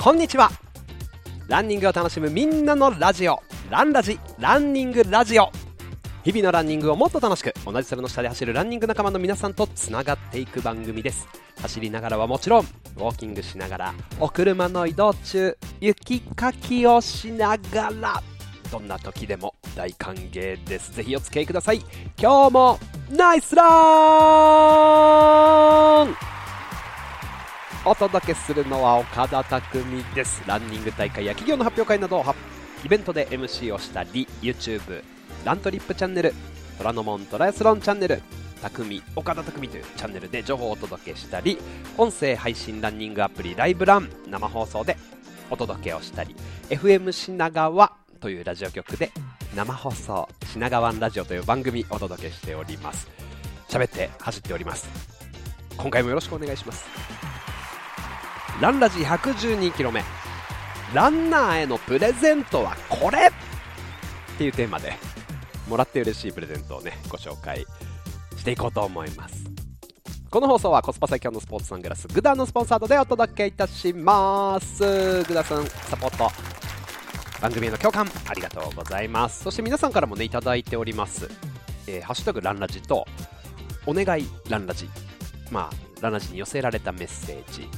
こんにちは。ランニングを楽しむみんなのラジオ。ランラジランニングラジオ。日々のランニングをもっと楽しく同じ空の下で走るランニング仲間の皆さんとつながっていく番組です。走りながらはもちろんウォーキングしながらお車の移動中雪かきをしながらどんな時でも大歓迎です。ぜひお付き合いください。今日もナイスラン!お届けするのは岡田匠です。ランニング大会や企業の発表会などイベントで MC をしたり YouTube ラントリップチャンネル虎ノ門トライアスロンチャンネル匠岡田匠というチャンネルで情報をお届けしたり音声配信ランニングアプリライブラン生放送でお届けをしたり FM 品川というラジオ局で生放送品川ラジオという番組お届けしております。喋って走っております。今回もよろしくお願いします。ランラジ 112km 目。ランナーへのプレゼントはこれ！っていうテーマでもらって嬉しいプレゼントをねご紹介していこうと思います。この放送はコスパ最強のスポーツサングラスグダのスポンサードでお届けいたします。グダさんサポート。番組への共感ありがとうございます。そして皆さんからもねいただいております、えーハッシュタグランラジとお願いランラジ。まあランラジに寄せられたメッセージ。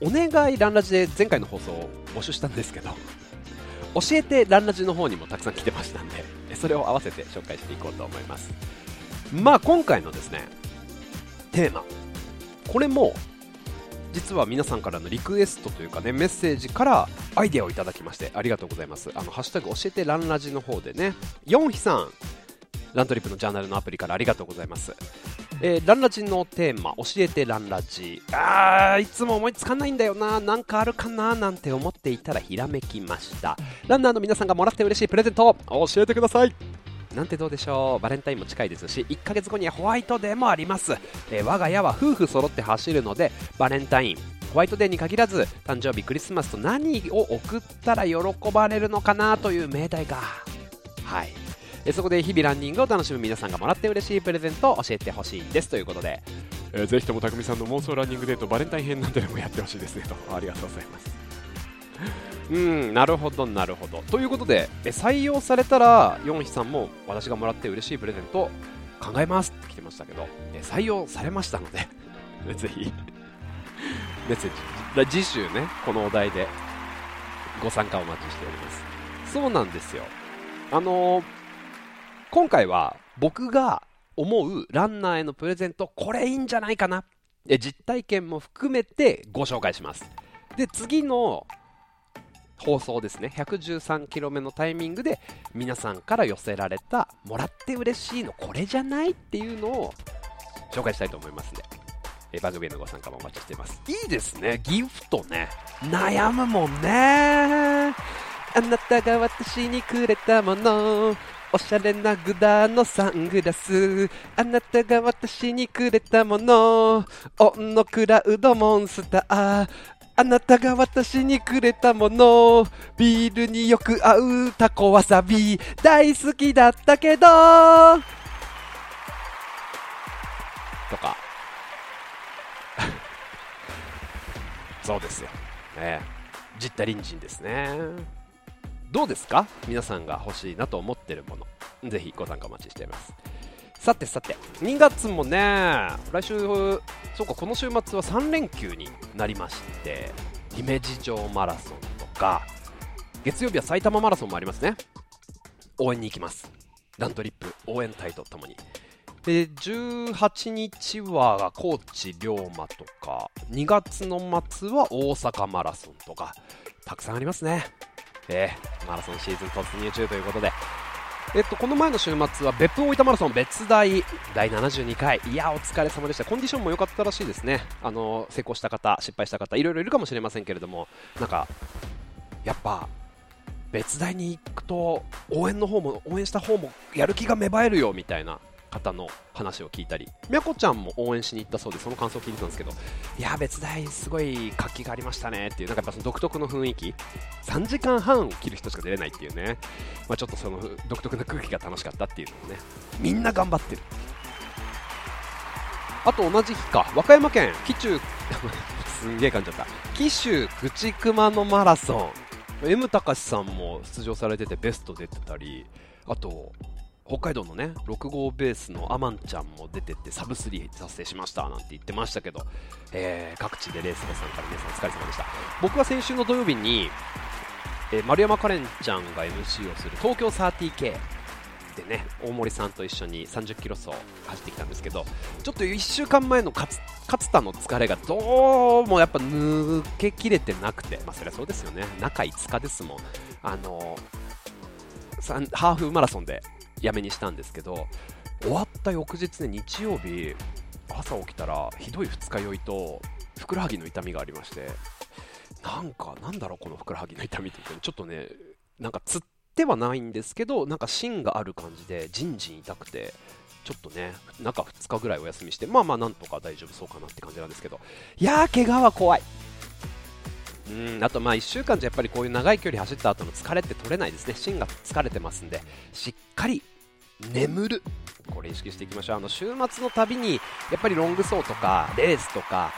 お願いランラジで前回の放送を募集したんですけど教えてランラジの方にもたくさん来てましたんでそれを合わせて紹介していこうと思います。まあ今回のですねテーマ。これも実は皆さんからのリクエストというかねメッセージからアイデアをいただきましてありがとうございます。あのハッシュタグ教えてランラジの方でね。ヨンヒさん。ラントリップのジャーナルのアプリからありがとうございます。えーランラジのテーマ教えてランラジ。あーいつも思いつかないんだよな。なんかあるかな？なんて思っていたらひらめきました。ランナーの皆さんがもらって嬉しいプレゼント。を教えてください。なんてどうでしょう？バレンタインも近いですし1ヶ月後にはホワイトデーもあります、えー我が家は夫婦揃って走るのでバレンタインホワイトデーに限らず誕生日クリスマスと何を送ったら喜ばれるのかなという命題が。はいえーそこで日々ランニングを楽しむ皆さんがもらって嬉しいプレゼントを教えてほしいんです。ということで、えーぜひとも匠さんの妄想ランニングデートバレンタイン編なんてのもやってほしいですね。と。ありがとうございます。うんなるほどなるほど。ということでえ採用されたらヨンヒさんも私がもらって嬉しいプレゼント考えますって来てましたけどえ採用されましたので ぜひ。メッセージ。次週ねこのお題でご参加お待ちしております。そうなんですよ。あのー今回は僕が思うランナーへのプレゼントこれいいんじゃないかな。実体験も含めてご紹介します。で次の放送ですね。113km 目のタイミングで皆さんから寄せられたもらって嬉しいのこれじゃないっていうのを紹介したいと思いますんで。番組へのご参加もお待ちしています。いいですね。ギフトね。悩むもんね。あなたが私にくれたもの。おしゃれなグダのサングラス。あなたが私にくれたもの。オンのクラウドモンスター。あなたが私にくれたもの。ビールによく合うタコわさび。大好きだったけど。とか。そうですよ、ねえ、ジッタリンジンですね。どうですか？皆さんが欲しいなと思ってるもの。ぜひご参加お待ちしています。さてさて2月もね来週そうかこの週末は3連休になりまして姫路城マラソンとか月曜日は埼玉マラソンもありますね。応援に行きます。ラントリップ応援隊とともに。で18日は高知龍馬とか2月の末は大阪マラソンとかたくさんありますね。えーマラソンシーズン突入中ということで。えっと、この前の週末は別府大分マラソン別大第72回。いやお疲れ様でした。コンディションも良かったらしいですね。あの成功した方失敗した方いろいろいるかもしれませんけれども。なんかやっぱ別大に行くと応援の方も応援した方もやる気が芽生えるよみたいな。方の話を聞いたりみやこちゃんも応援しに行ったそうでその感想を聞いてたんですけどいや別大すごい活気がありましたねっていうなんかやっぱその独特の雰囲気。3時間半を切る人しか出れないっていうね、まあ、ちょっとその独特な空気が楽しかったっていうのもね。みんな頑張ってる。あと同じ日か。和歌山県紀中 すんげえ感じちゃった。紀州口熊のマラソン。M 高さんも出場されててベスト出てたり。あと北海道のね6号ベースのアマンちゃんも出てってサブ3達成しましたなんて言ってましたけど、えー、各地でレースで参加の皆さんお疲れ様でした。僕は先週の土曜日に、えー、丸山カレンちゃんが MC をする東京 30K でね大森さんと一緒に30キロ走走ってきたんですけどちょっと1週間前の勝田の疲れがどうもやっぱ抜けきれてなくて、まあ、そりゃそうですよね。中5日ですもん。あのハーフマラソンでやめにしたんですけど終わった翌日ね日曜日朝起きたらひどい二日酔いとふくらはぎの痛みがありましてなんかなんだろうこのふくらはぎの痛みってちょっとねなんかつってはないんですけどなんか芯がある感じでじんじん痛くてちょっとね中2日ぐらいお休みしてまあまあなんとか大丈夫そうかなって感じなんですけどいやー怪我は怖い。うんあとまあ1週間じゃやっぱりこういう長い距離走った後の疲れって取れないですね。芯が疲れてますんでしっかり眠る。これ意識していきましょう。あの週末のたびにやっぱりロング走とかレースとか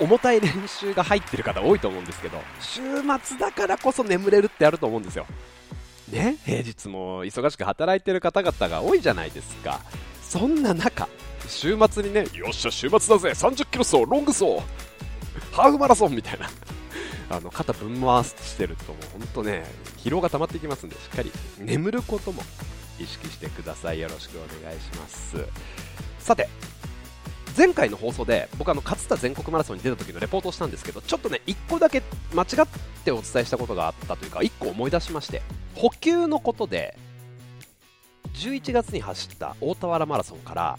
重たい練習が入ってる方多いと思うんですけど週末だからこそ眠れるってあると思うんですよ。ね？平日も忙しく働いてる方々が多いじゃないですか。そんな中週末にねよっしゃ週末だぜ30キロ走ロング走ハーフマラソンみたいな。あの肩ぶん回してるともう本当ね疲労が溜まっていきますんでしっかり眠ることも意識してください。よろしくお願いします。さて前回の放送で僕あの勝田全国マラソンに出た時のレポートをしたんですけどちょっとね1個だけ間違ってお伝えしたことがあったというか1個思い出しまして補給のことで11月に走った大田原マラソンから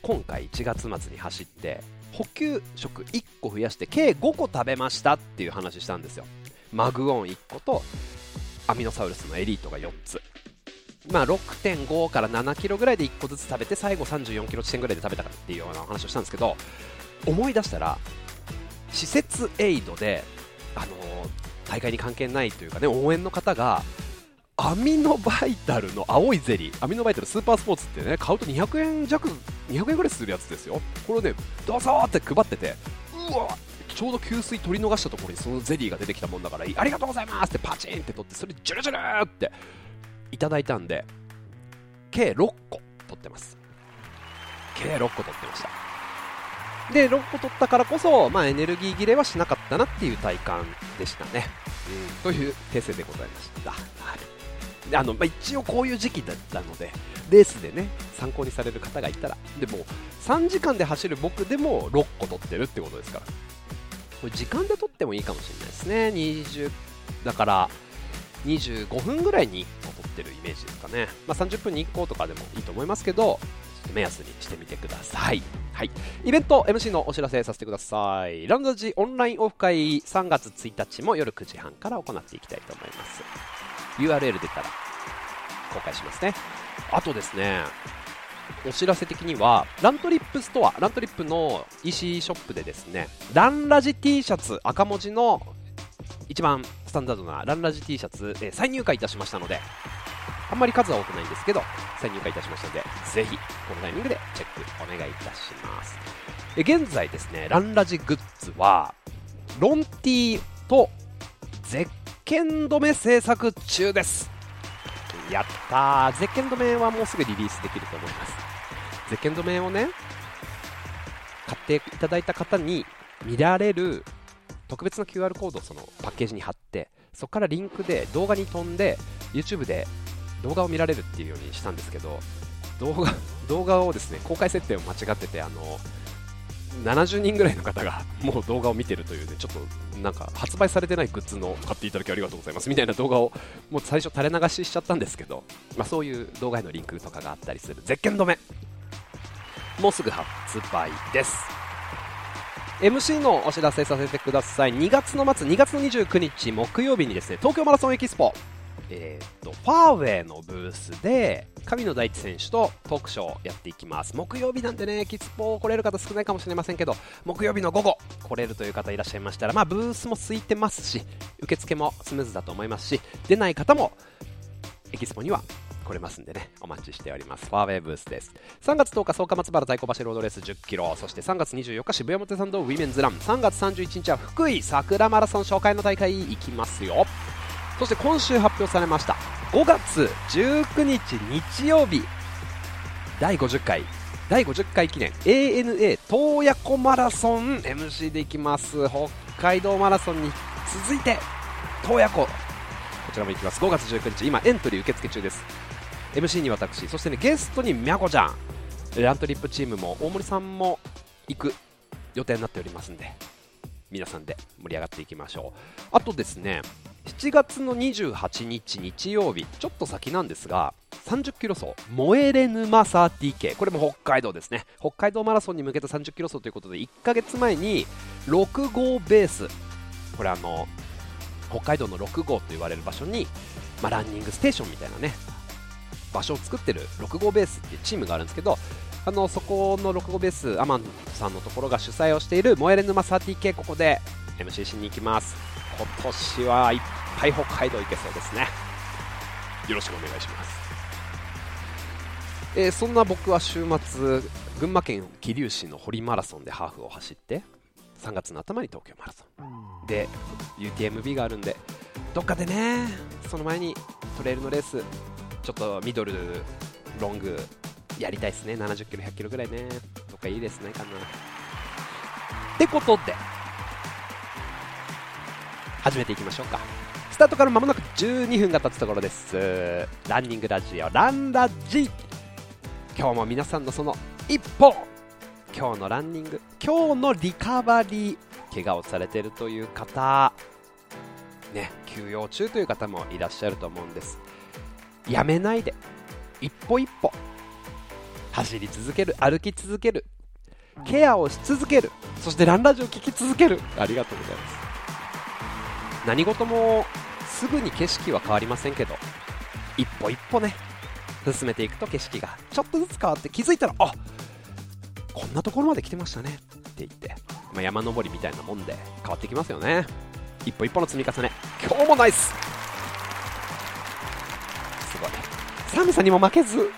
今回1月末に走って補給食1個増やして計5個食べましたっていう話したんですよ。マグオン1個とアミノサウルスのエリートが4つ。まあ、6.5から7キロぐらいで1個ずつ食べて最後34キロ地点ぐらいで食べたかっていうような話をしたんですけど思い出したら施設エイドで、あのー、大会に関係ないというかね応援の方がアミノバイタルの青いゼリーアミノバイタルスーパースポーツってね買うと200円弱200円ぐらいするやつですよ。これをねどうぞって配っててうわちょうど給水取り逃したところにそのゼリーが出てきたもんだからありがとうございますってパチンって取ってそれジュルジュルっていただいたんで計6個取ってます。計6個取ってました。で6個取ったからこそ、まあ、エネルギー切れはしなかったなっていう体感でしたね、うん、という訂正でございました、はい。で、あのまあ、一応こういう時期だったのでレースでね参考にされる方がいたら。でも3時間で走る僕でも6個取ってるってことですから。これ時間で取ってもいいかもしれないですね。20だから25分ぐらいに1個取ってるイメージですかね、まあ、30分に1個とかでもいいと思いますけど目安にしてみてください。はい。イベント MC のお知らせさせてください。ランラジオンラインオフ会3月1日も夜9時半から行っていきたいと思います。URL 出たら公開しますね。あとですね、お知らせ的には、ラントリップストア、ラントリップの EC ショップでですね、ランラジ T シャツ赤文字の一番タンダードなランラジ T シャツ、えー、再入荷いたしましたので、あんまり数は多くないんですけど、再入荷いたしましたので、ぜひ、このタイミングでチェックお願いいたします。え現在ですね、ランラジグッズは、ロンティーとゼッケン止め制作中です。やったー。ゼッケン止めはもうすぐリリースできると思います。ゼッケン止めをね、買っていただいた方に見られる特別な QR コードをそのパッケージに貼ってそこからリンクで動画に飛んで YouTube で動画を見られるっていうようにしたんですけど動画 動画をですね公開設定を間違っててあの70人ぐらいの方が もう動画を見てるというねちょっとなんか発売されてないグッズの買っていただきありがとうございますみたいな動画をもう最初垂れ流ししちゃったんですけど、まあ、そういう動画へのリンクとかがあったりする絶景止めもうすぐ発売です。MC のお知らせさせてください。2月の末2月の29日木曜日にですね東京マラソンエキスポ。えーと、ファーウェイのブースで神野大地選手とトークショーをやっていきます。木曜日なんでねエキスポ来れる方少ないかもしれませんけど木曜日の午後来れるという方いらっしゃいましたら、まあ、ブースも空いてますし受付もスムーズだと思いますし出ない方もエキスポには来れますんでね、お待ちしております。ファーウェイブースです。3月10日、草加松原太鼓橋ロードレース10キロ、そして3月24日、渋谷表参道ウィメンズラン、3月31日は福井桜マラソン紹介の大会。行きますよ。そして今週発表されました、5月19日日曜日、第50回。第50回記念。ANA 洞爺湖マラソン。MC でいきます。北海道マラソンに続いて洞爺湖。こちらも行きます。5月19日今エントリー受付中です。MC に私そしてねゲストにみゃこちゃん。ラントリップチームも大森さんも行く予定になっておりますんで皆さんで盛り上がっていきましょう。あとですね7月の28日日曜日ちょっと先なんですが30キロ走燃えれ沼 30K これも北海道ですね。北海道マラソンに向けた30キロ走ということで1ヶ月前に6号ベース。これあの北海道の6号と言われる場所に、まあ、ランニングステーションみたいなね場所を作ってる6号ベースっていうチームがあるんですけどあのそこの6号ベースアマンさんのところが主催をしている燃えれ沼 30K ここで MC しに行きます。今年はいっぱい北海道行けそうですね。よろしくお願いします。えー、そんな僕は週末群馬県桐生市の堀マラソンでハーフを走って3月の頭に東京マラソン。で UTMB があるんでどっかでねその前にトレイルのレースちょっとミドルロングやりたいですね。70キロ100キロぐらいね。どっかいいですねかな。ってことで始めていきましょうか。スタートから間もなく12分が経つところです。ランニングラジオランラジ。今日も皆さんのその一歩。今日のランニング今日のリカバリー怪我をされているという方。ね休養中という方もいらっしゃると思うんです。やめないで。一歩一歩。走り続ける。歩き続ける。ケアをし続ける。そしてランラジオ聴き続ける。ありがとうございます。何事もすぐに景色は変わりませんけど。一歩一歩ね。進めていくと景色が。ちょっとずつ変わって気づいたらあこんなところまで来てましたね。って言って、まあ、山登りみたいなもんで変わってきますよね。一歩一歩の積み重ね。今日もナイス。寒さにも負けず。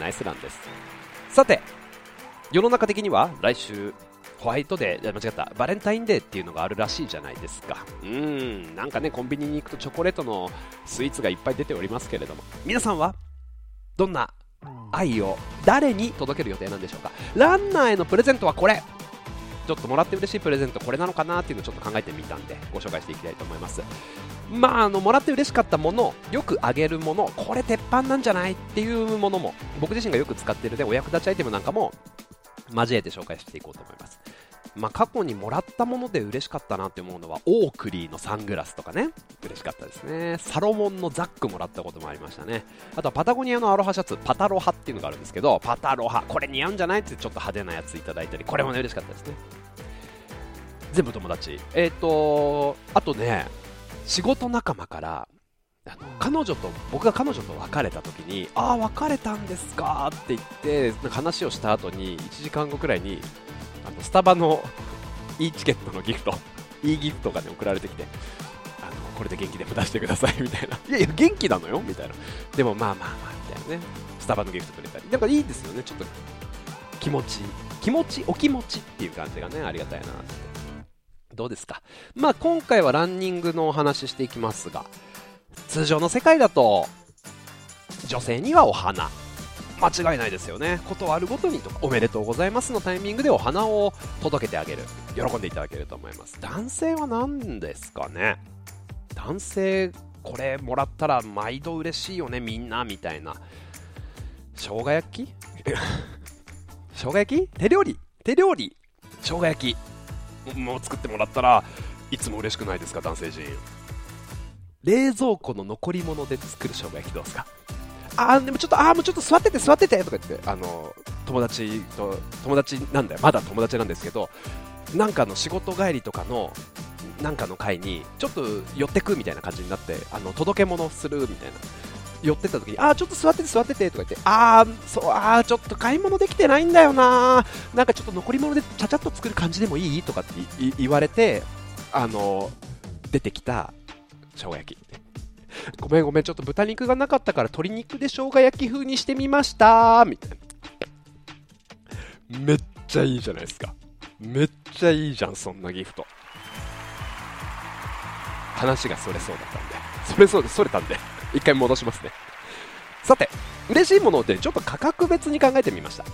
ナイスランです。さて世の中的には来週ホワイトデー、間違った、バレンタインデーっていうのがあるらしいじゃないですか。うん、なんかね、コンビニに行くとチョコレートのスイーツがいっぱい出ておりますけれども、皆さんはどんな愛を誰に届ける予定なんでしょうか。ランナーへのプレゼントはこれちょっともらって嬉しいプレゼントこれなのかなっていうのをちょっと考えてみたんでご紹介していきたいと思います。まああのもらって嬉しかったものよくあげるものこれ鉄板なんじゃないっていうものも僕自身がよく使っているでお役立ちアイテムなんかも交えて紹介していこうと思います。まあ、過去にもらったもので嬉しかったなって思うのはオークリーのサングラスとかね。嬉しかったですね。サロモンのザックもらったこともありましたね。あとはパタゴニアのアロハシャツパタロハっていうのがあるんですけどパタロハこれ似合うんじゃない？ってちょっと派手なやついただいたりこれもね嬉しかったですね。全部友達。えっ、ー、とあとね仕事仲間からあの彼女と僕が彼女と別れた時にああ別れたんですか？って言ってなんか話をした後に1時間後くらいにあのスタバの e チケットのギフト。e ギフトがね送られてきてあのこれで元気でも出してくださいみたいな。いやいや元気なのよ。みたいな。でもまあまあまあみたいなね。スタバのギフトくれたり。なんかいいですよね。ちょっと気持ち気持ちお気持ちっていう感じがねありがたいなって。どうですか？まあ今回はランニングのお話ししていきますが通常の世界だと女性にはお花間違いないですよね。ことあるごとにとかおめでとうございますのタイミングでお花を届けてあげる。喜んでいただけると思います。男性は何ですかね？男性これもらったら毎度嬉しいよねみんなみたいな。生姜焼き？生姜焼き？手料理？手料理？生姜焼き。もう作ってもらったらいつも嬉しくないですか男性陣。冷蔵庫の残り物で作る生姜焼きどうですか？あでもちょっと、あもうちょっと座ってて、座っててとか言って、あの友達と、友達なんだよ、まだ友達なんですけど、なんかの仕事帰りとかの、なんかの会に、ちょっと寄ってくみたいな感じになって、あの届け物するみたいな。寄ってた時に、あちょっと座ってて座っててとか言って、あー、そう、あー、ちょっと買い物できてないんだよななんかちょっと残り物でちゃちゃっと作る感じでもいい？とかって言われて、あの出てきた生姜焼き。ごめんごめん、ちょっと豚肉がなかったから鶏肉で生姜焼き風にしてみましたみたいな。めっちゃいいじゃないですか。めっちゃいいじゃん、そんなギフト。話がそれそうだったんで、それそうで、それたんで、一回戻しますね。さて、嬉しいものってちょっと価格別に考えてみました。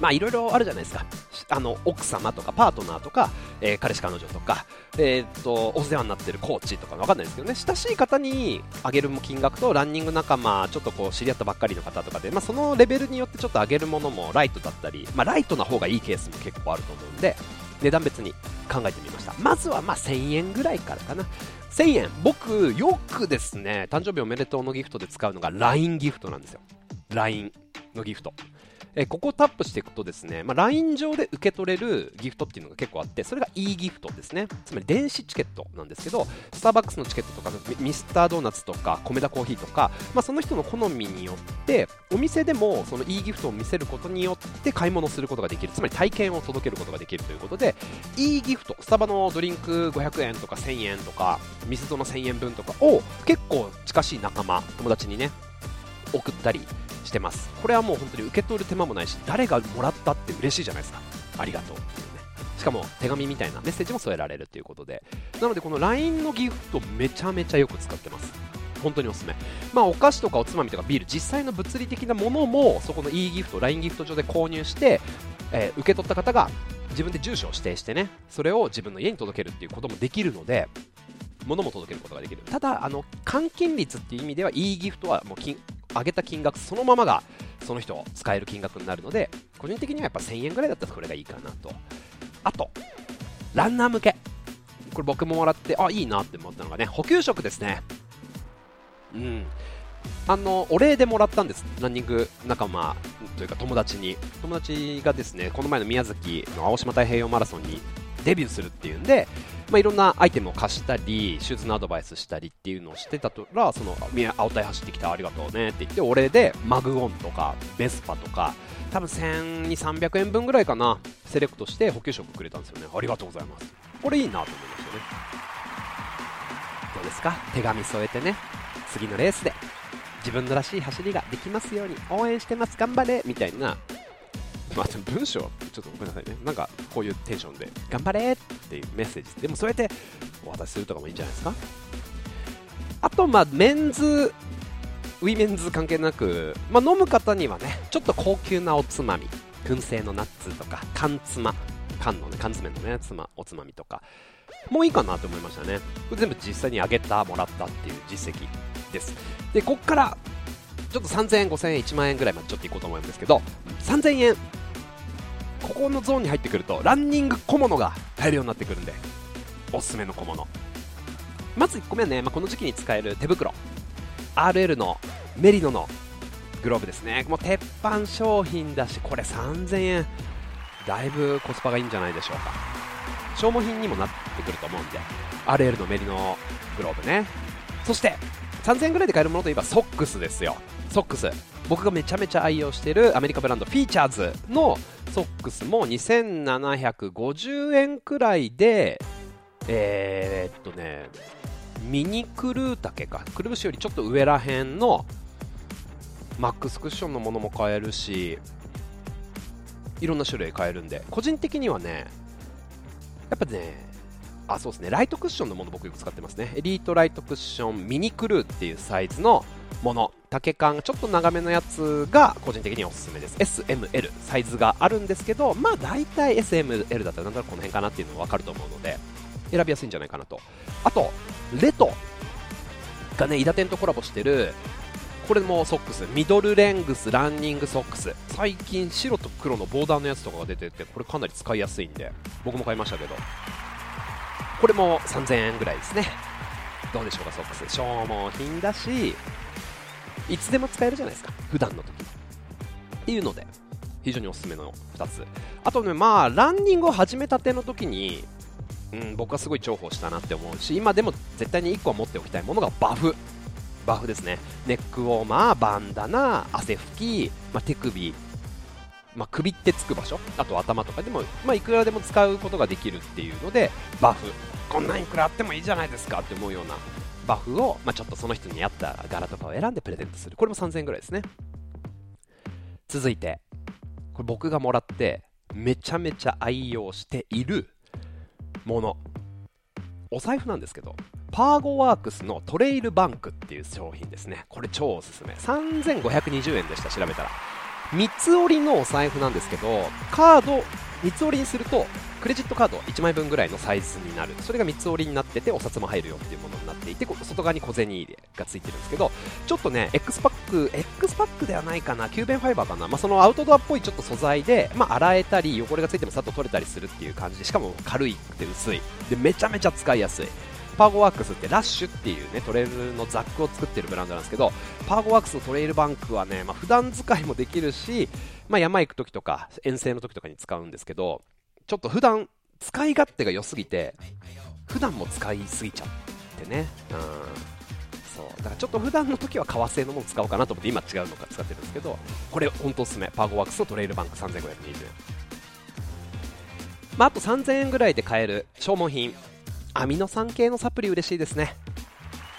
まあいろいろあるじゃないですか。あの、奥様とかパートナーとか、えー、彼氏彼女とか、えー、っと、お世話になってるコーチとかわかんないですけどね、親しい方にあげる金額とランニング仲間、ちょっとこう知り合ったばっかりの方とかで、まあそのレベルによってちょっとあげるものもライトだったり、まあライトな方がいいケースも結構あると思うんで、値段別に考えてみました。まずはま1000円ぐらいからかな。1000円。僕よくですね誕生日おめでとうのギフトで使うのが LINE ギフトなんですよ。LINE のギフト。えここをタップしていくとですね、まあ、LINE 上で受け取れるギフトっていうのが結構あってそれが e ギフトですね。つまり電子チケットなんですけどスターバックスのチケットとかミスタードーナツとか米田コーヒーとか、まあ、その人の好みによってお店でもその e ギフトを見せることによって買い物することができる。つまり体験を届けることができるということで e ギフトスタバのドリンク500円とか1000円とかミスドの1000円分とかを結構近しい仲間友達にね送ったりしてます。これはもう本当に受け取る手間もないし誰がもらったって嬉しいじゃないですか。ありがとうっていうね。しかも手紙みたいなメッセージも添えられるということで。なのでこの LINE のギフトめちゃめちゃよく使ってます。本当におすすめ。まあお菓子とかおつまみとかビール実際の物理的なものもそこの e ギフト LINE ギフト上で購入して、えー、受け取った方が自分で住所を指定してねそれを自分の家に届けるっていうこともできるので物も届けることができる。ただあの換金率っていう意味では e ギフトはもう金上げた金額そのままがその人使える金額になるので個人的にはやっぱ1000円ぐらいだったらこれがいいかなと。あとランナー向け。これ僕ももらってあいいなって思ったのがね補給食ですね。うん。あのお礼でもらったんです。ランニング仲間というか友達に。友達がですねこの前の宮崎の青島太平洋マラソンにデビューするっていうんでまあ、いろんなアイテムを貸したり、シューズのアドバイスしたりっていうのをしてたら、その、青体走ってきたありがとうねって言って、お礼でマグオンとか、ベスパとか、多分1200、300円分ぐらいかな、セレクトして補給食くれたんですよね。ありがとうございます。これいいなと思いましたね。どうですか？手紙添えてね、次のレースで自分のらしい走りができますように応援してます頑張れみたいなまあ、文章、ちょっとごめんなさいね。なんか、こういうテンションで、頑張れっていうメッセージ。でも、そうやってお渡しするとかもいいんじゃないですか。あと、まあ、メンズ、ウィメンズ関係なく、まあ、飲む方にはね、ちょっと高級なおつまみ、燻製のナッツとか、缶つま、缶のね、缶詰のね、つま、おつまみとか、もういいかなと思いましたね。これ全部実際にあげた、もらったっていう実績です。で、こっから、ちょっと3000円、5000円、1万円ぐらいまでちょっといこうと思うんですけど、3000円ここのゾーンに入ってくるとランニング小物が買えるようになってくるんでおすすめの小物。まず1個目はね、まあ、この時期に使える手袋。RL のメリノのグローブですね。もう鉄板商品だしこれ3000円。だいぶコスパがいいんじゃないでしょうか。消耗品にもなってくると思うんで RL のメリノグローブね。そして3000円ぐらいで買えるものといえばソックスですよ。ソックス。僕がめちゃめちゃ愛用しているアメリカブランドフィーチャーズのソックスも2750円くらいでえー、っとねミニクルー丈か。くるぶしよりちょっと上らへんのマックスクッションのものも買えるしいろんな種類買えるんで。個人的にはねやっぱねあそうですね。ライトクッションのもの僕よく使ってますね。エリートライトクッションミニクルーっていうサイズのもの。丈感ちょっと長めのやつが個人的におすすめです。SML サイズがあるんですけどまあ大体 SML だったらなんとなくこの辺かなっていうのが分かると思うので選びやすいんじゃないかなと。あとレトがねイダテンとコラボしてるこれもソックス。ミドルレングスランニングソックス。最近白と黒のボーダーのやつとかが出ててこれかなり使いやすいんで僕も買いましたけど。これも3000円ぐらいですね。どうでしょうかソックス。消耗品だしいつでも使えるじゃないですか。普段の時。っていうので非常におすすめの2つ。あとねまあランニングを始めたての時にうん、僕はすごい重宝したなって思うし今でも絶対に1個は持っておきたいものがバフ。バフですね。ネックウォーマーバンダナ汗拭き、まあ、手首、まあ、首ってつく場所。あと頭とかでも、まあ、いくらでも使うことができるっていうのでバフ。こんなんいくらあってもいいじゃないですかって思うようなバフを、まあ、ちょっとその人に合った柄とかを選んでプレゼントする。これも3000円ぐらいですね。続いてこれ僕がもらってめちゃめちゃ愛用しているもの。お財布なんですけどパーゴワークスのトレイルバンクっていう商品ですね。これ超おすすめ。3520円でした調べたら。三つ折りのお財布なんですけどカード三つ折りにするとクレジットカード1枚分ぐらいのサイズになる。それが三つ折りになっててお札も入るよっていうものになっていて外側に小銭入れがついてるんですけどちょっとね X パック X パックではないかな Cuben Fiber かな、まあ、そのアウトドアっぽいちょっと素材で、まあ、洗えたり汚れがついてもさっと取れたりするっていう感じでしかも軽いくて薄い。でめちゃめちゃ使いやすい。パーゴワークスってラッシュっていうねトレイルのザックを作ってるブランドなんですけどパーゴワークスのトレイルバンクはね、まあ、普段使いもできるし、まあ、山行く時とか遠征の時とかに使うんですけどちょっと普段使い勝手が良すぎて普段も使いすぎちゃってね、うん、そう。だからちょっと普段の時は革製のもの使おうかなと思って今違うのか使ってるんですけどこれ本当おすすめ。パーゴワークスのトレイルバンク3520円。まあ、あと3000円ぐらいで買える消耗品。アミノ酸系のサプリ嬉しいですね。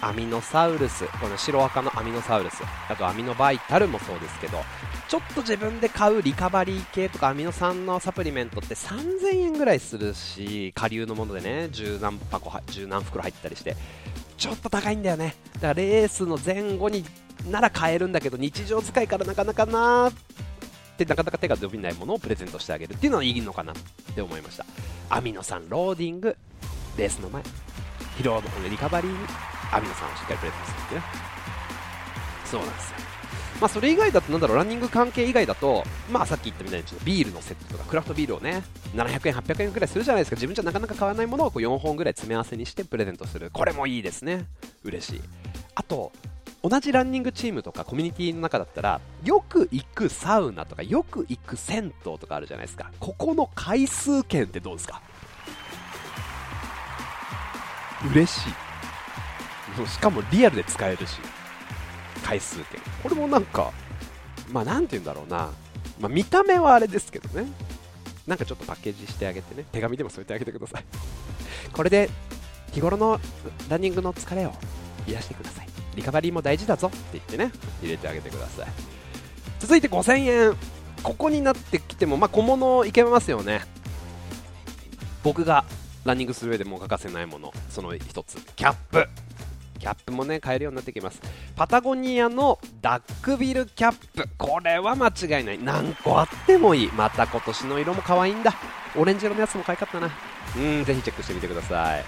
アミノサウルスこの白赤のアミノサウルスあとアミノバイタルもそうですけどちょっと自分で買うリカバリー系とかアミノ酸のサプリメントって3000円ぐらいするし下流のものでね十何箱十何袋入ったりしてちょっと高いんだよね。だからレースの前後になら買えるんだけど日常使いからなかなかなってなかなか手が伸びないものをプレゼントしてあげるっていうのはいいのかなって思いました。アミノ酸ローディングレースの前。疲労のリカバリーアミノ酸をしっかりプレゼントするってね。そうなんですよ。まあ、それ以外だと、なんだろう、ランニング関係以外だと、まあ、さっき言ったみたいに、ビールのセットとか、クラフトビールをね、700円、800円くらいするじゃないですか、自分じゃなかなか買わないものをこう4本ぐらい詰め合わせにしてプレゼントする、これもいいですね、嬉しい。あと、同じランニングチームとかコミュニティの中だったら、よく行くサウナとか、よく行く銭湯とかあるじゃないですか、ここの回数券ってどうですか？嬉しい。しかもリアルで使えるし。回数券。これもなんかまあなんて言うんだろうな、まあ、見た目はあれですけどね。なんかちょっとパッケージしてあげてね。手紙でも添えてあげてください。これで日頃のランニングの疲れを癒してください。リカバリーも大事だぞって言ってね。入れてあげてください。続いて5000円。ここになってきても、まあ、小物いけますよね。僕がランニングする上でも欠かせないもの。その一つ。キャップ。キャップもね買えるようになってきます。パタゴニアのダックビルキャップ。これは間違いない。何個あってもいい。また今年の色も可愛いんだ。オレンジ色のやつも可愛かったな。うんぜひチェックしてみてください。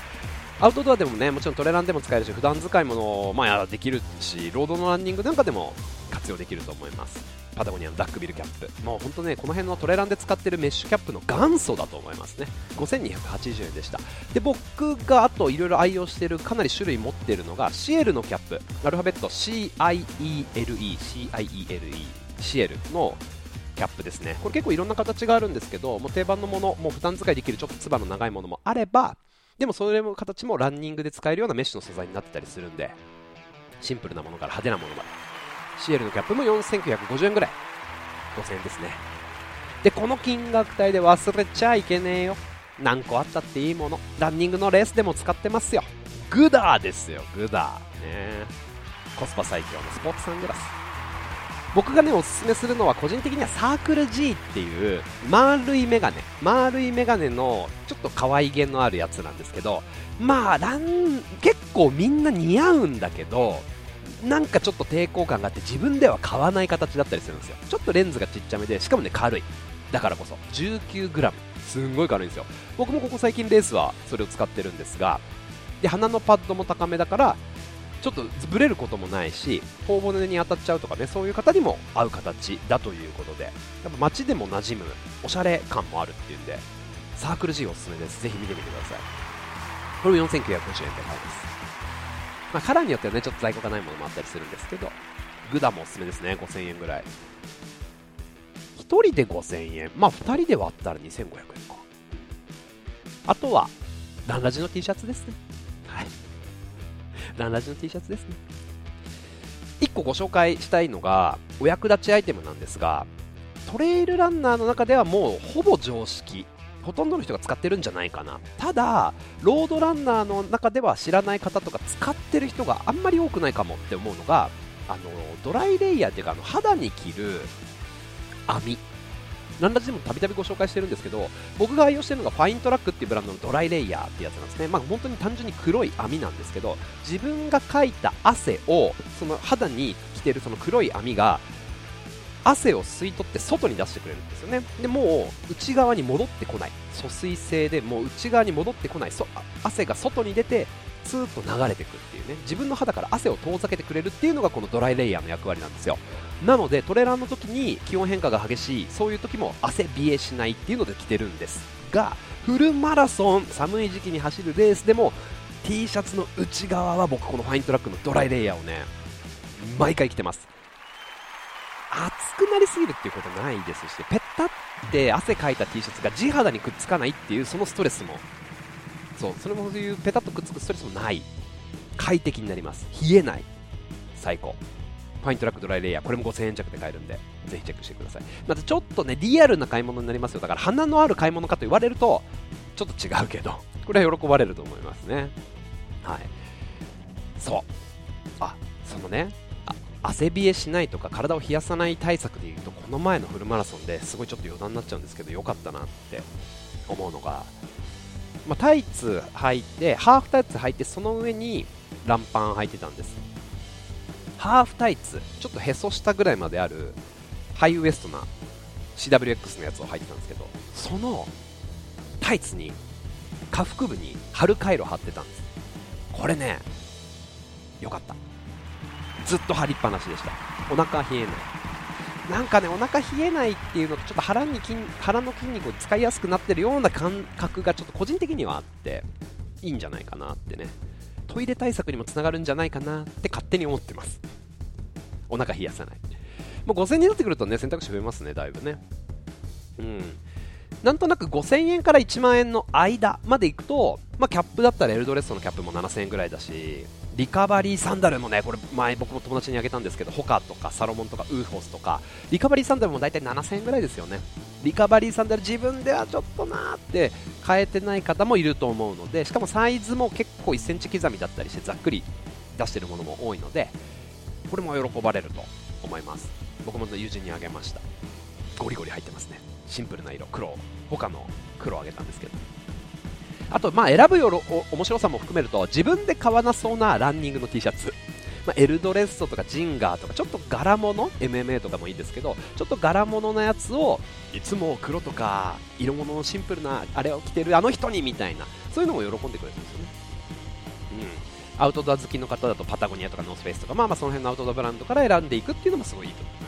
アウトドアでもねもちろんトレランでも使えるし普段使いもの、まあ、できるしロードのランニングなんかでも活用できると思います。パタゴニアのダックビルキャップ。もう本当ねこの辺のトレランで使ってるメッシュキャップの元祖だと思いますね。5280円でした。で僕があといろいろ愛用してるかなり種類持ってるのがシエルのキャップ。アルファベット CIELE CIELE シエルのキャップですね。これ結構いろんな形があるんですけどもう定番のものもう普段使いできるちょっとつばの長いものもあればでもそれも形もランニングで使えるようなメッシュの素材になってたりするんでシンプルなものから派手なものまで。シエルのキャップも4950円ぐらい。5000円ですね。でこの金額帯で忘れちゃいけねえよ。何個あったっていいもの。ランニングのレースでも使ってますよ。グダーですよ。グダーね。コスパ最強のスポーツサングラス。僕がねおすすめするのは個人的にはサークル G っていう丸いメガネ。丸いメガネのちょっと可愛げのあるやつなんですけどまあラン結構みんな似合うんだけどなんかちょっと抵抗感があって自分では買わない形だったりするんですよ。ちょっとレンズがちっちゃめでしかもね軽い。だからこそ。19g すんごい軽いんですよ。僕もここ最近レースはそれを使ってるんですがで鼻のパッドも高めだからちょっとブレることもないし頬骨に当たっちゃうとかねそういう方にも合う形だということで。やっぱ街でも馴染むおしゃれ感もあるっていうんでサークル G おすすめです。ぜひ見てみてください。これも4950円で買えます。まあ、カラーによってはね、ちょっと在庫がないものもあったりするんですけど、グダもおすすめですね、5000円ぐらい。1人で5000円、まあ2人で割ったら2500円か。あとは、ランラジの T シャツですね。はい。ランラジの T シャツですね。1個ご紹介したいのが、お役立ちアイテムなんですが、トレイルランナーの中ではもうほぼ常識ほとんどの人が使ってるんじゃないかな。ただロードランナーの中では知らない方とか使ってる人があんまり多くないかもって思うのがあのドライレイヤーっていうかあの肌に着る網。何ラジでもたびたびご紹介してるんですけど僕が愛用してるのがファイントラックっていうブランドのドライレイヤーってやつなんですね、まあ、本当に単純に黒い網なんですけど自分がかいた汗をその肌に着てるその黒い網が汗を吸い取って外に出してくれるんですよね。でもう内側に戻ってこない。疎水性でもう内側に戻ってこない。そ汗が外に出てスーッと流れてくっていうね。自分の肌から汗を遠ざけてくれるっていうのがこのドライレイヤーの役割なんですよ。なのでトレランの時に気温変化が激しいそういう時も汗冷えしないっていうので着てるんですがフルマラソン寒い時期に走るレースでも T シャツの内側は僕このファイントラックのドライレイヤーをね毎回着てます。熱くなりすぎるっていうことないですしペッタって汗かいた T シャツが地肌にくっつかないっていうそのストレスも。そうそれもそういうペタッとくっつくストレスもない。快適になります。冷えない。最高。ファイントラックドライレイヤー。これも5000円弱で買えるんでぜひチェックしてください。またちょっとねリアルな買い物になりますよ。だから鼻のある買い物かと言われるとちょっと違うけどこれは喜ばれると思いますね。はい。そう。あそのね汗冷えしないとか体を冷やさない対策でいうとこの前のフルマラソンですごいちょっと余談になっちゃうんですけどよかったなって思うのが、まあ、タイツ履いてハーフタイツ履いてその上にランパン履いてたんです。ハーフタイツちょっとへそ下ぐらいまであるハイウエストな CWX のやつを履いてたんですけどそのタイツに下腹部に春回路貼ってたんです。これねよかった。ずっと張りっぱなしでした。お腹冷えない。なんかねお腹冷えないっていうのとちょっと腹に筋腹の筋肉を使いやすくなってるような感覚がちょっと個人的にはあっていいんじゃないかなってね。トイレ対策にもつながるんじゃないかなって勝手に思ってます。お腹冷やさない。もう5000円になってくるとね選択肢増えますねだいぶね。うん。なんとなく5000円から1万円の間までいくと、まあ、キャップだったらエルドレッソのキャップも7000円ぐらいだしリカバリーサンダルもね、これ前僕も友達にあげたんですけど、ホカとかサロモンとかウーフォスとか、リカバリーサンダルも大体7000円ぐらいですよね。リカバリーサンダル自分ではちょっとなーって変えてない方もいると思うので、しかもサイズも結構1センチ刻みだったりしてざっくり出してるものも多いので、これも喜ばれると思います。僕も友人にあげました。ゴリゴリ入ってますね。シンプルな色、黒、他の黒をあげたんですけど。あと、まあ、選ぶよろ面白さも含めると自分で買わなそうなランニングの T シャツ、まあ、エルドレッソとかジンガーとかちょっと柄物 MMA とかもいいですけどちょっと柄物なやつをいつも黒とか色物のシンプルなあれを着てるあの人にみたいなそういうのも喜んでくれるんですよね、うん、アウトドア好きの方だとパタゴニアとかノースフェイスとかまあまあその辺のアウトドアブランドから選んでいくっていうのもすごいいいと思います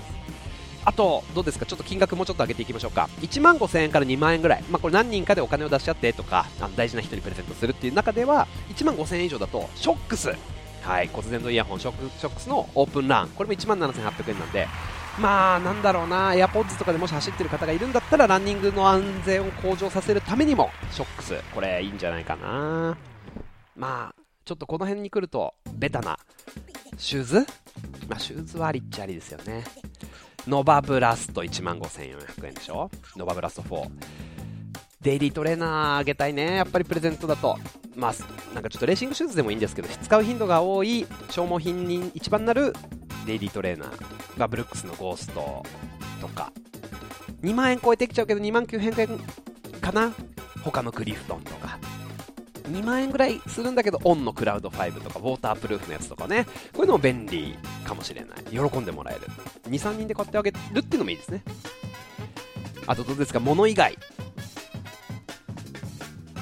あと、どうですか、ちょっと金額もうちょっと上げていきましょうか、1万5000円から2万円ぐらい、まあ、これ何人かでお金を出し合ってとか、あの大事な人にプレゼントするっていう中では、1万5000円以上だと、ショックス、はい、骨伝導イヤホンショック、ショックスのオープンラン、これも1万7800円なんで、まあ、なんだろうな、AirPods とかでもし走ってる方がいるんだったら、ランニングの安全を向上させるためにも、ショックス、これいいんじゃないかな。まあ、ちょっとこの辺に来ると、ベタな、シューズ？まあ、シューズはありっちゃありですよね。ノバブラスト1万5400円でしょ？ノバブラスト4。デイリートレーナーあげたいね。やっぱりプレゼントだと。まあ、なんかちょっとレーシングシューズでもいいんですけど、使う頻度が多い消耗品に一番なるデイリートレーナーがブルックスのゴーストとか。2万円超えてきちゃうけど2万900円かな？他のクリフトンとか。2万円ぐらいするんだけど、オンのクラウド5とか、ウォータープルーフのやつとかね、こういうのも便利かもしれない。喜んでもらえる。2、3人で買ってあげるっていうのもいいですね。あとどうですか、物以外。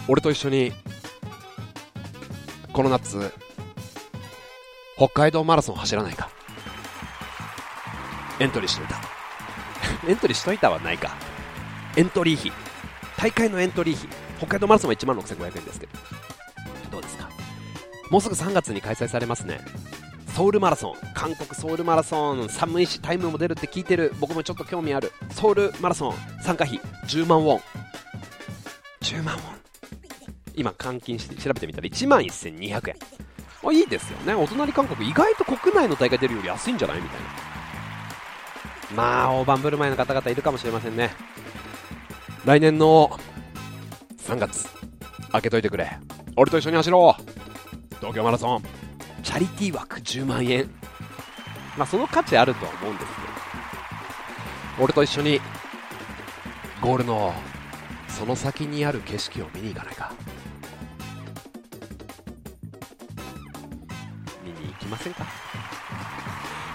俺と一緒に、この夏、北海道マラソン走らないか。エントリーしといた。エントリーしといたはないか。エントリー費。大会のエントリー費。北海道マラソンは1万6500円ですけど、どうですか？もうすぐ3月に開催されますね。ソウルマラソン、韓国ソウルマラソン、寒いしタイムも出るって聞いてる、僕もちょっと興味ある。ソウルマラソン、参加費10万ウォン。10万ウォン。今、換金して調べてみたら1万1200円。あ、いいですよね。お隣韓国、意外と国内の大会出るより安いんじゃない？みたいな。まあ、大盤振る舞いの方々いるかもしれませんね。来年の3月。開けといてくれ。俺と一緒に走ろう。東京マラソン。チャリティー枠10万円。まあその価値あるとは思うんですけど。俺と一緒にゴールのその先にある景色を見に行かないか。見に行きませんか？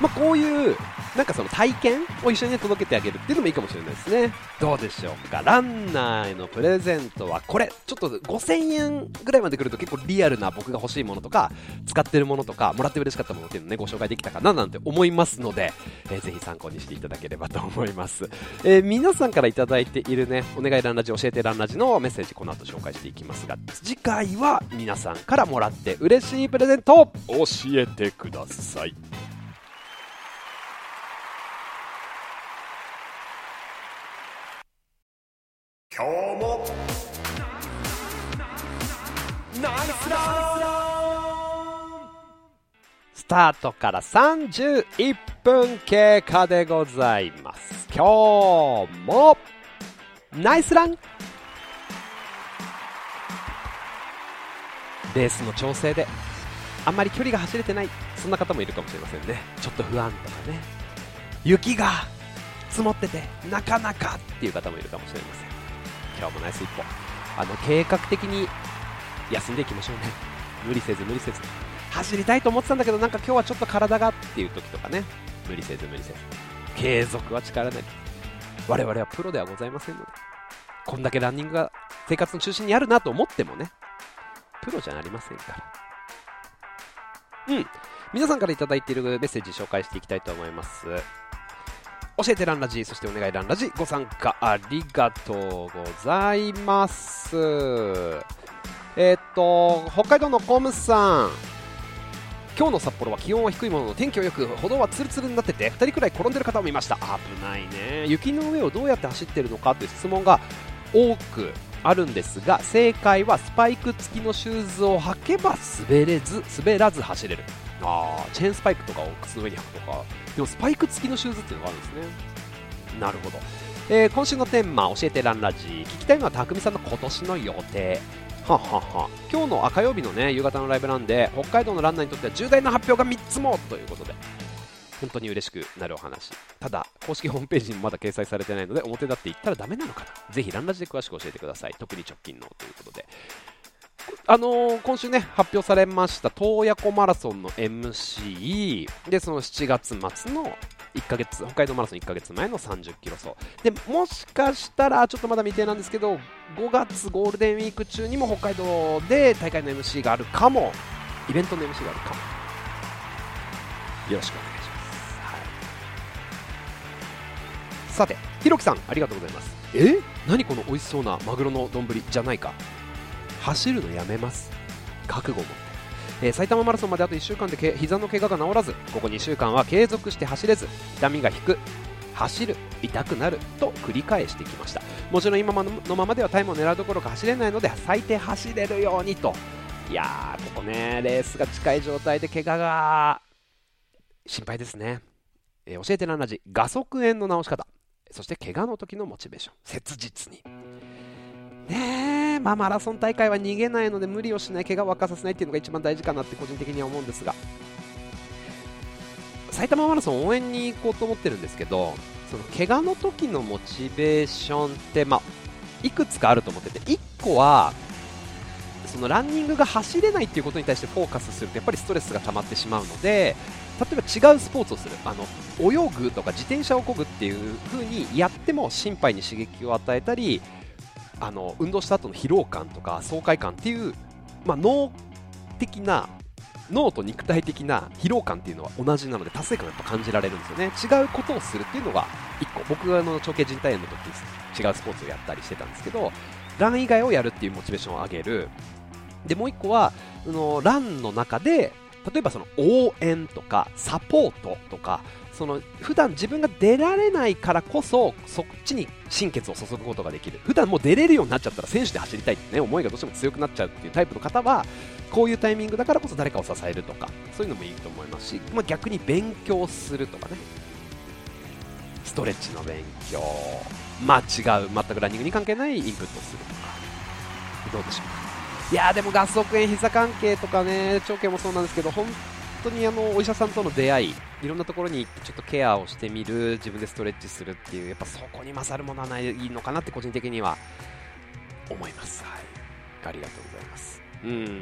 まあこういうなんかその体験を一緒に、ね、届けてあげるっていうのもいいかもしれないですね。どうでしょうか？ランナーへのプレゼントはこれ、ちょっと5000円ぐらいまで来ると結構リアルな僕が欲しいものとか、使ってるものとか、もらって嬉しかったものっていうのをね、ご紹介できたかななんて思いますので、えー、ぜひ参考にしていただければと思います。えー、皆さんから頂いているね、お願いランラジ、教えてランラジのメッセージこの後紹介していきますが、次回は皆さんからもらって嬉しいプレゼントを教えてください。今日も。ナイススタートから31分経過でございます。今日もナイスラン。レースの調整であんまり距離が走れてない。そんな方もいるかもしれませんね。ちょっと不安とかね。雪が積もっててなかなかっていう方もいるかもしれません。今日もナイス一歩。あの計画的に休んでいきましょうね。無理せず無理せず。走りたいと思ってたんだけどなんか今日はちょっと体がっていう時とかね。無理せず無理せず。継続は力なり。我々はプロではございませんので。こんだけランニングが生活の中心にあるなと思ってもね。プロじゃありませんから。うん。皆さんから頂いているメッセージ紹介していきたいと思います。教えてランラジそしてお願いランラジご参加ありがとうございます。えー、っと北海道のコムさん。今日の札幌は気温は低いものの天気はよく歩道はツルツルになってて2人くらい転んでる方を見ました。危ないね。雪の上をどうやって走ってるのかという質問が多くあるんですが正解はスパイク付きのシューズを履けば滑れず滑らず走れる。あチェーンスパイクとかを靴の上に履くとか。でもスパイク付きのシューズっていうのがあるんですね。なるほど、えー、今週のテーマ教えてランラジ聞きたいのは匠さんの今年の予定。ははは。今日の赤曜日のね夕方のライブなんで北海道のランナーにとっては重大な発表が3つもということで。本当に嬉しくなるお話。ただ公式ホームページにもまだ掲載されてないので表立って言ったらダメなのかな。ぜひランラジで詳しく教えてください。特に直近のということであのー、今週ね、発表されました洞爺湖マラソンの MC で、その7月末の1ヶ月、北海道マラソン1ヶ月前の30キロ走。で、もしかしたら、ちょっとまだ未定なんですけど、5月ゴールデンウィーク中にも北海道で大会の MC があるかも、イベントの MC があるかも。よろしくお願いします。はい、さて、ひろきさん、ありがとうございます。え？何この美味しそうなマグロの丼じゃないか。走るのやめます。覚悟を持って、えー、埼玉マラソンまであと1週間で膝の怪我が治らずここ2週間は継続して走れず痛みが引く。走る痛くなると繰り返してきました。もちろん今のままではタイムを狙うどころか走れないので最低走れるようにと。いやーここねレースが近い状態で怪我が心配ですね、えー、教えてランラジ画側炎の治し方。そして怪我の時のモチベーション。切実に。ねえ、まあ、マラソン大会は逃げないので無理をしない、怪我を沸かさせないっていうのが一番大事かなって個人的には思うんですが、埼玉マラソン応援に行こうと思ってるんですけど、その怪我の時のモチベーションって、まあ、いくつかあると思ってて、1個は、そのランニングが走れないっていうことに対してフォーカスするとやっぱりストレスが溜まってしまうので例えば違うスポーツをする。あの泳ぐとか自転車をこぐっていう風にやっても心肺に刺激を与えたりあの運動した後の疲労感とか爽快感っていう、まあ、脳的な脳と肉体的な疲労感っていうのは同じなので達成感がやっぱ感じられるんですよね。違うことをするっていうのが1個僕がの腸系靭帯炎の時違うスポーツをやったりしてたんですけどラン以外をやるっていうモチベーションを上げる。でもう1個はあのランの中で例えばその応援とかサポートとかその普段自分が出られないからこそそっちに心血を注ぐことができる。普段もう出れるようになっちゃったら選手で走りたいって、ね、思いがどうしても強くなっちゃうっていうタイプの方はこういうタイミングだからこそ誰かを支えるとかそういうのもいいと思いますし、まあ、逆に勉強するとかね。ストレッチの勉強。まあ違う全くランニングに関係ないインプットするとか。どうでしょういやでも合側炎膝関係とかね腸系もそうなんですけど本当にあのお医者さんとの出会いいろんなところに行ってちょっとケアをしてみる自分でストレッチするっていうやっぱそこに勝るものはないのかなって個人的には思います。はい。ありがとうございます。うん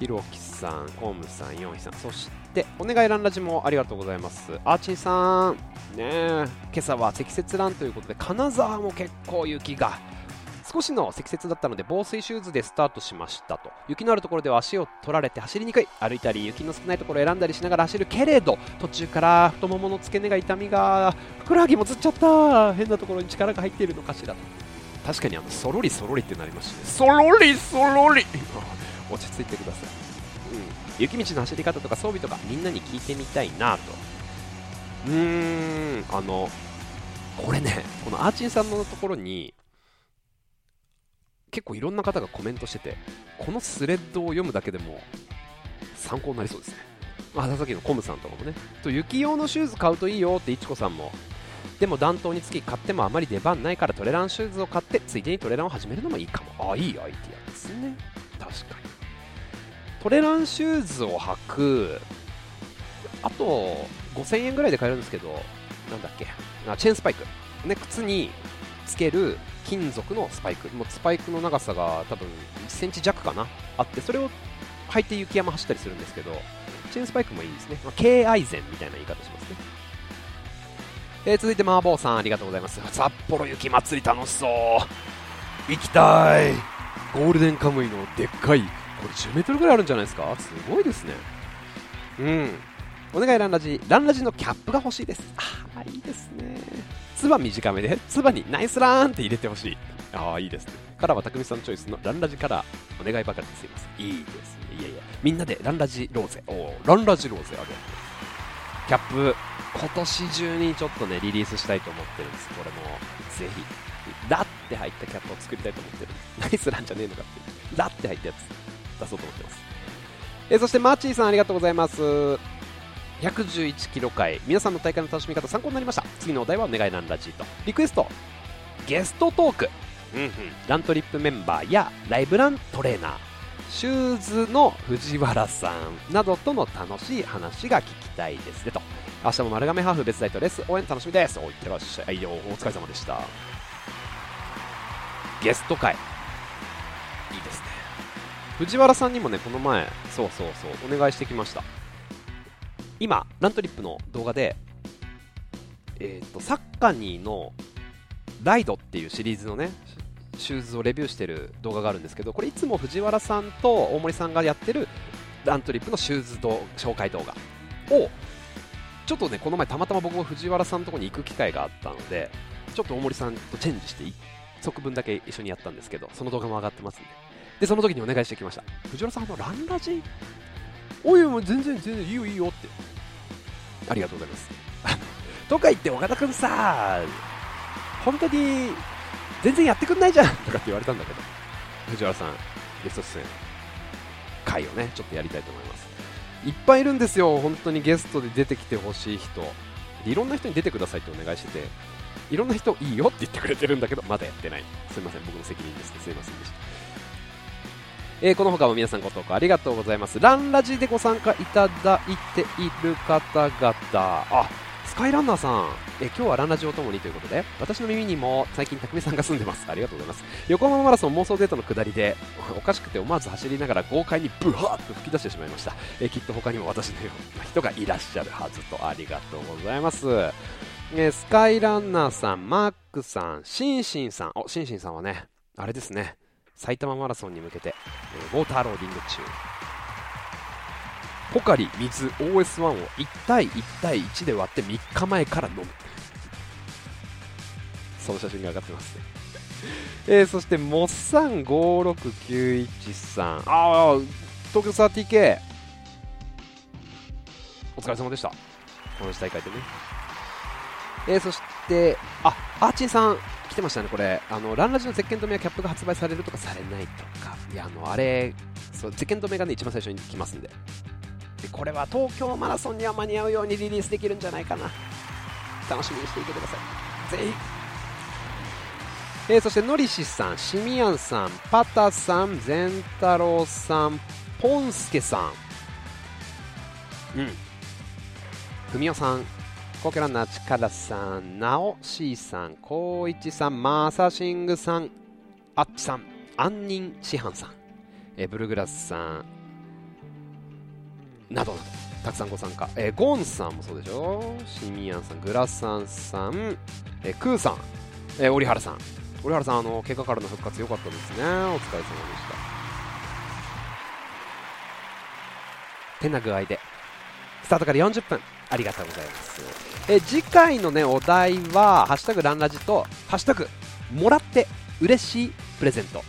ひろきさん、コームさん、ヨンヒさん、そしてお願いランラジもありがとうございます。アーチンさん、ね今朝は積雪ランということで、金沢も結構雪が。少しの積雪だったので防水シューズでスタートしましたと。雪のあるところでは足を取られて走りにくい。歩いたり雪の少ないところを選んだりしながら走るけれど途中から太ももの付け根が痛みがふくらはぎもつっちゃった。変なところに力が入っているのかしらと。確かにあのそろりそろりってなりましたね。そろりそろり落ち着いてください、うん、雪道の走り方とか装備とかみんなに聞いてみたいなと。うーんあのこれねこのアーチンさんのところに結構いろんな方がコメントしててこのスレッドを読むだけでも参考になりそうですね。まあ、さっきのコムさんとかもね。と雪用のシューズ買うといいよっていちこさんも。でも暖冬につき買ってもあまり出番ないからトレランシューズを買ってついでにトレランを始めるのもいいかも。あいいアイディアですね。確かに。トレランシューズを履くあと5000円ぐらいで買えるんですけどなんだっけ。あチェーンスパイク、ね、靴につける金属のスパイク。もうスパイクの長さが多分1センチ弱かな。あってそれを履いて雪山走ったりするんですけどチェーンスパイクもいいですね、まあ、K アイゼンみたいな言い方しますね、えー、続いて麻婆さんありがとうございます。札幌雪まつり楽しそう。行きたい。ゴールデンカムイのでっかいこれ10メートルぐらいあるんじゃないですか？すごいですね。うん。お願いランラジランラジのキャップが欲しいです。ああいいですね。つば短めでつばにナイスラーンって入れてほしい。ああいいですね。カラーは匠さんチョイスのランラジカラーお願いばかりです。いませんいいですね。いやいやみんなでランラジローゼ。おランラジローゼある。キャップ今年中にちょっとねリリースしたいと思ってるんです。これもぜひ。ラって入ったキャップを作りたいと思ってる。ナイスランじゃねえのかってラって入ったやつ出そうと思ってます。えそしてマーチーさんありがとうございます111キロ回。皆さんの大会の楽しみ方参考になりました。次のお題はお願いランラジーと。リクエスト。ゲストトーク、うんうん、ラントリップメンバーやライブラントレーナー。シューズの藤原さん。などとの楽しい話が聞きたいですねと。明日も丸亀ハーフ別大とレス応援楽しみです。おいってらっしゃい。お疲れ様でした。ゲスト会。いいですね。藤原さんにもねこの前そうそうそうお願いしてきました今ラントリップの動画でえ、ー、とサッカニーのライドっていうシリーズのねシューズをレビューしてる動画があるんですけどこれいつも藤原さんと大森さんがやってるラントリップのシューズ紹介動画をちょっとねこの前たまたま僕も藤原さんのところに行く機会があったのでちょっと大森さんとチェンジして1足分だけ一緒にやったんですけどその動画も上がってますんで。でその時にお願いしてきました。藤原さんのランラジ？おいもう全然全然いいよいいよって。ありがとうございます。とか言って岡田君さ本当に全然やってくんないじゃんとかって言われたんだけど藤原さんゲスト出演回をねちょっとやりたいと思います。いっぱいいるんですよ本当にゲストで出てきてほしい人。いろんな人に出てくださいってお願いしてていろんな人いいよって言ってくれてるんだけどまだやってない。すいません僕の責任ですね。すいませんでした。えー、この他も皆さんご投稿ありがとうございますランラジでご参加いただいている方々あスカイランナーさん、え今日はランラジオともにということで、私の耳にも最近、匠さんが住んでます。ありがとうございます。横浜マラソン妄想デートの下りで、おかしくて思わず走りながら豪快にブワーッと吹き出してしまいました。えきっと他にも私のような人がいらっしゃるはずと、ありがとうございます。えスカイランナーさん、マックさん、シンシンさん、お、シンシンさんはね、あれですね、埼玉マラソンに向けて、えー、ウォーターローディング中。ポカリ水 OS1 を1対1対1で割って3日前から飲む。その写真が上がってますね。えー、そしてモッサン5691さん。ああ東京 30K お疲れ様でした。同じ大会でね。えー、そしてあアーチンさん。来てましたねこれ。あのランラジのゼッケン止めはキャップが発売されるとかされないとか。いやあのあれそうゼッケン止めがね一番最初に来ますんで。でこれは東京マラソンには間に合うようにリリースできるんじゃないかな。楽しみにしていてください。ぜひ。えー、そしてのりしさんしみやんさんパタさん善太郎さんポンスケさん。うん。ふみおさん。コケランナーチカラさんなおしーさんこういちさんマーサシングさんあっちさん杏仁師範さん、え、ブルグラスさんなどなどたくさんご参加、え、ゴンさんもそうでしょ？シミヤンさんグラサンさん、え、クーさん、えー、折原さん折原さんあの怪我からの復活良かったですね。お疲れ様でした。てな具合でスタートから40分。ありがとうございます。え次回のねお題は「ハッシュタグランラジ」と「ハッシュタグもらって嬉しいプレゼント」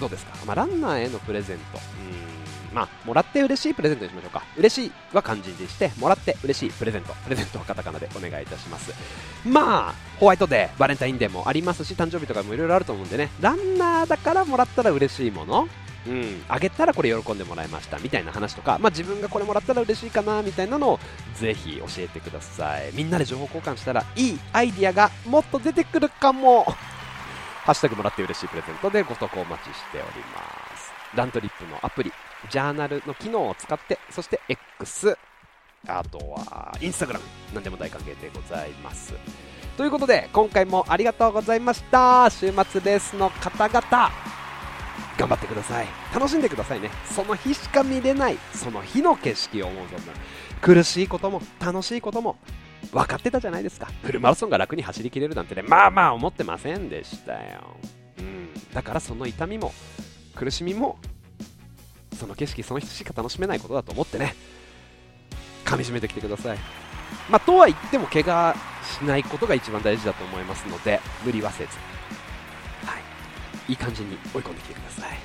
どうですか、まあ、ランナーへのプレゼント。うんまあもらって嬉しいプレゼントにしましょうか。嬉しいは漢字にしてもらって嬉しいプレゼント。プレゼントはカタカナでお願いいたします。まあホワイトデーバレンタインデーもありますし誕生日とかもいろいろあると思うんでね。ランナーだからもらったら嬉しいもの。うん、あげたらこれ喜んでもらいましたみたいな話とか、まあ、自分がこれもらったら嬉しいかなみたいなのをぜひ教えてください。みんなで情報交換したらいいアイディアがもっと出てくるかも。ハッシュタグもらって嬉しいプレゼントでご投稿お待ちしております。ラントリップのアプリジャーナルの機能を使ってそして X あとはインスタグラム何でも大歓迎でございます。ということで今回もありがとうございました。週末レースの方々。頑張ってください。楽しんでくださいね。その日しか見れないその日の景色を思う存分。苦しいことも楽しいことも分かってたじゃないですか。フルマラソンが楽に走りきれるなんてねまあまあ思ってませんでしたよ、うん、だからその痛みも苦しみもその景色その人しか楽しめないことだと思ってね噛みしめてきてください。まあ、とは言っても怪我しないことが一番大事だと思いますので無理はせず。いい感じに追い込んできてください。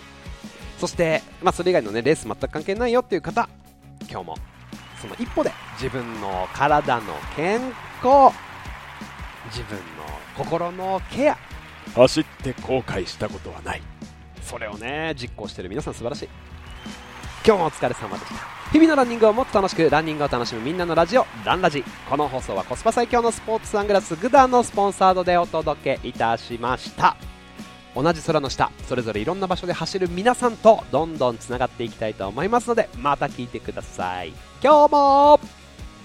そして、まあ、それ以外の、ね、レース全く関係ないよっていう方今日もその一歩で自分の体の健康自分の心のケア走って後悔したことはない。それをね実行してる皆さん素晴らしい。今日もお疲れ様でした。日々のランニングをもっと楽しくランニングを楽しむみんなのラジオランラジ。この放送はコスパ最強のスポーツサングラスグダのスポンサードでお届けいたしました同じ空の下それぞれいろんな場所で走る皆さんとどんどんつながっていきたいと思いますのでまた聞いてください。今日も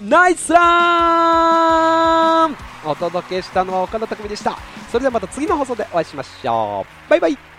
ナイスラン！お届けしたのは岡田匠でした。それではまた次の放送でお会いしましょう。バイバイ。